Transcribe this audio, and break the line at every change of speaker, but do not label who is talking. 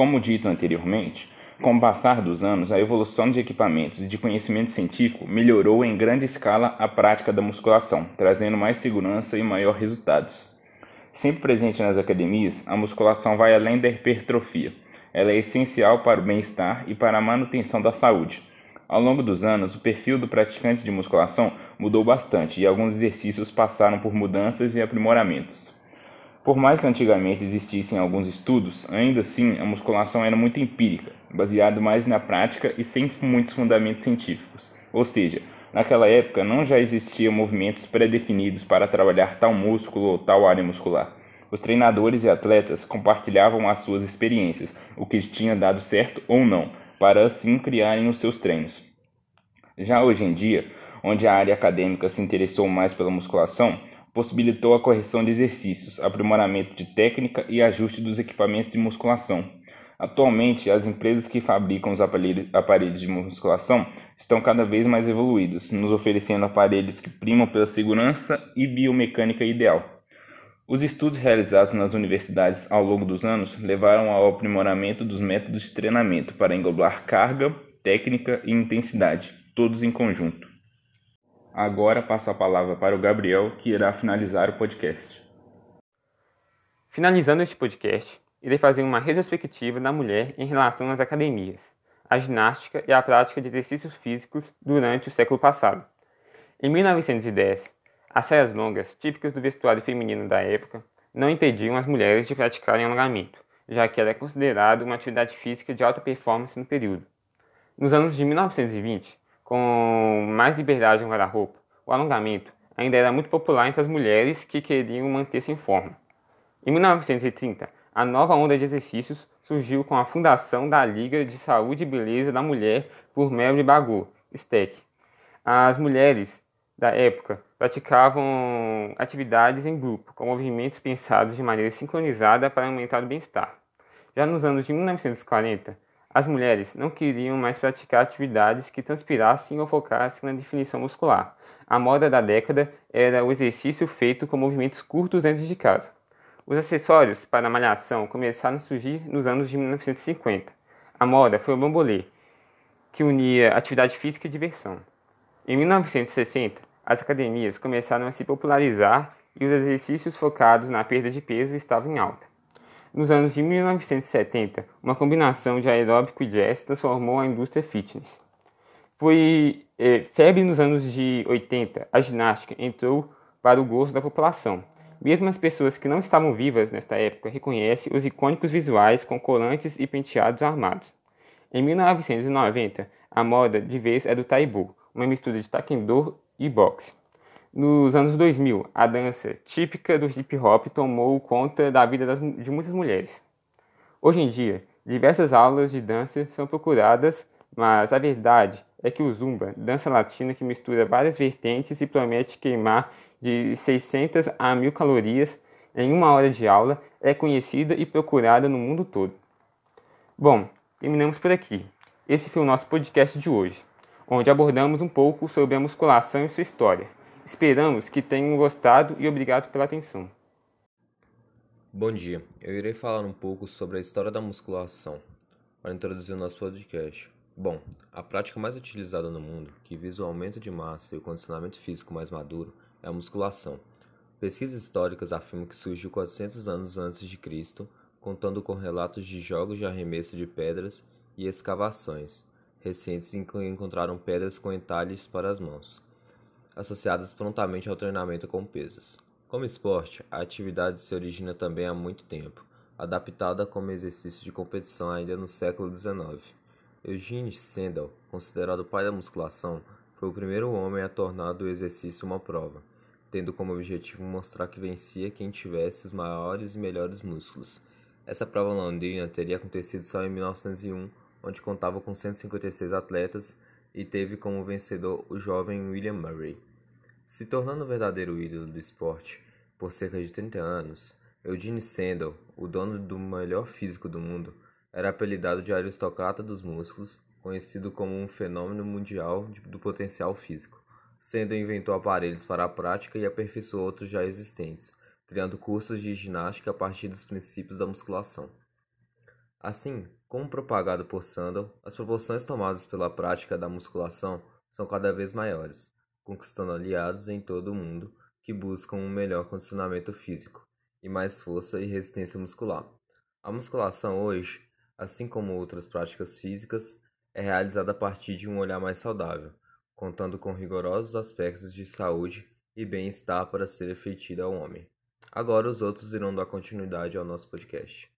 Como dito anteriormente, com o passar dos anos, a evolução de equipamentos e de conhecimento científico melhorou em grande escala a prática da musculação, trazendo mais segurança e maior resultados. Sempre presente nas academias, a musculação vai além da hipertrofia. Ela é essencial para o bem-estar e para a manutenção da saúde. Ao longo dos anos, o perfil do praticante de musculação mudou bastante e alguns exercícios passaram por mudanças e aprimoramentos. Por mais que antigamente existissem alguns estudos, ainda assim a musculação era muito empírica, baseado mais na prática e sem muitos fundamentos científicos. Ou seja, naquela época não já existiam movimentos pré-definidos para trabalhar tal músculo ou tal área muscular. Os treinadores e atletas compartilhavam as suas experiências, o que tinha dado certo ou não, para assim criarem os seus treinos. Já hoje em dia, onde a área acadêmica se interessou mais pela musculação, possibilitou a correção de exercícios, aprimoramento de técnica e ajuste dos equipamentos de musculação. Atualmente, as empresas que fabricam os aparelhos de musculação estão cada vez mais evoluídas, nos oferecendo aparelhos que primam pela segurança e biomecânica ideal. Os estudos realizados nas universidades ao longo dos anos levaram ao aprimoramento dos métodos de treinamento para englobar carga, técnica e intensidade, todos em conjunto. Agora passo a palavra para o Gabriel, que irá finalizar o podcast.
Finalizando este podcast, irei fazer uma retrospectiva da mulher em relação às academias, à ginástica e à prática de exercícios físicos durante o século passado. Em 1910, as saias longas, típicas do vestuário feminino da época, não impediam as mulheres de praticarem alongamento, já que era considerado uma atividade física de alta performance no período. Nos anos de 1920, com mais liberdade no guarda-roupa, o alongamento ainda era muito popular entre as mulheres que queriam manter-se em forma. Em 1930, a nova onda de exercícios surgiu com a fundação da Liga de Saúde e Beleza da Mulher por Mary Bagot, STEC. As mulheres da época praticavam atividades em grupo, com movimentos pensados de maneira sincronizada para aumentar o bem-estar. Já nos anos de 1940, as mulheres não queriam mais praticar atividades que transpirassem ou focassem na definição muscular. A moda da década era o exercício feito com movimentos curtos dentro de casa. Os acessórios para a malhação começaram a surgir nos anos de 1950. A moda foi o bambolê, que unia atividade física e diversão. Em 1960, as academias começaram a se popularizar e os exercícios focados na perda de peso estavam em alta. Nos anos de 1970, uma combinação de aeróbico e jazz transformou a indústria fitness. Foi é, febre nos anos de 80, a ginástica entrou para o gosto da população. Mesmo as pessoas que não estavam vivas nesta época reconhecem os icônicos visuais com colantes e penteados armados. Em 1990, a moda de vez é do taibo, uma mistura de taekwondo e boxe. Nos anos 2000, a dança típica do hip hop tomou conta da vida das, de muitas mulheres. Hoje em dia, diversas aulas de dança são procuradas, mas a verdade é que o zumba, dança latina que mistura várias vertentes e promete queimar de 600 a 1000 calorias em uma hora de aula, é conhecida e procurada no mundo todo. Bom, terminamos por aqui. Esse foi o nosso podcast de hoje, onde abordamos um pouco sobre a musculação e sua história. Esperamos que tenham gostado e obrigado pela atenção.
Bom dia, eu irei falar um pouco sobre a história da musculação para introduzir o nosso podcast. Bom, a prática mais utilizada no mundo, que visa o aumento de massa e o condicionamento físico mais maduro, é a musculação. Pesquisas históricas afirmam que surgiu 400 anos antes de Cristo, contando com relatos de jogos de arremesso de pedras e escavações recentes em que encontraram pedras com entalhes para as mãos associadas prontamente ao treinamento com pesos. Como esporte, a atividade se origina também há muito tempo, adaptada como exercício de competição ainda no século XIX. Eugene Sandel, considerado pai da musculação, foi o primeiro homem a tornar do exercício uma prova, tendo como objetivo mostrar que vencia quem tivesse os maiores e melhores músculos. Essa prova londrina teria acontecido só em 1901, onde contava com 156 atletas e teve como vencedor o jovem William Murray. Se tornando o verdadeiro ídolo do esporte por cerca de 30 anos, Eugene Sandel, o dono do melhor físico do mundo, era apelidado de aristocrata dos músculos, conhecido como um fenômeno mundial do potencial físico. Sandel inventou aparelhos para a prática e aperfeiçoou outros já existentes, criando cursos de ginástica a partir dos princípios da musculação. Assim, como propagado por Sandel, as proporções tomadas pela prática da musculação são cada vez maiores, conquistando aliados em todo o mundo que buscam um melhor condicionamento físico e mais força e resistência muscular. A musculação hoje, assim como outras práticas físicas, é realizada a partir de um olhar mais saudável, contando com rigorosos aspectos de saúde e bem-estar para ser efetida ao homem. Agora os outros irão dar continuidade ao nosso podcast.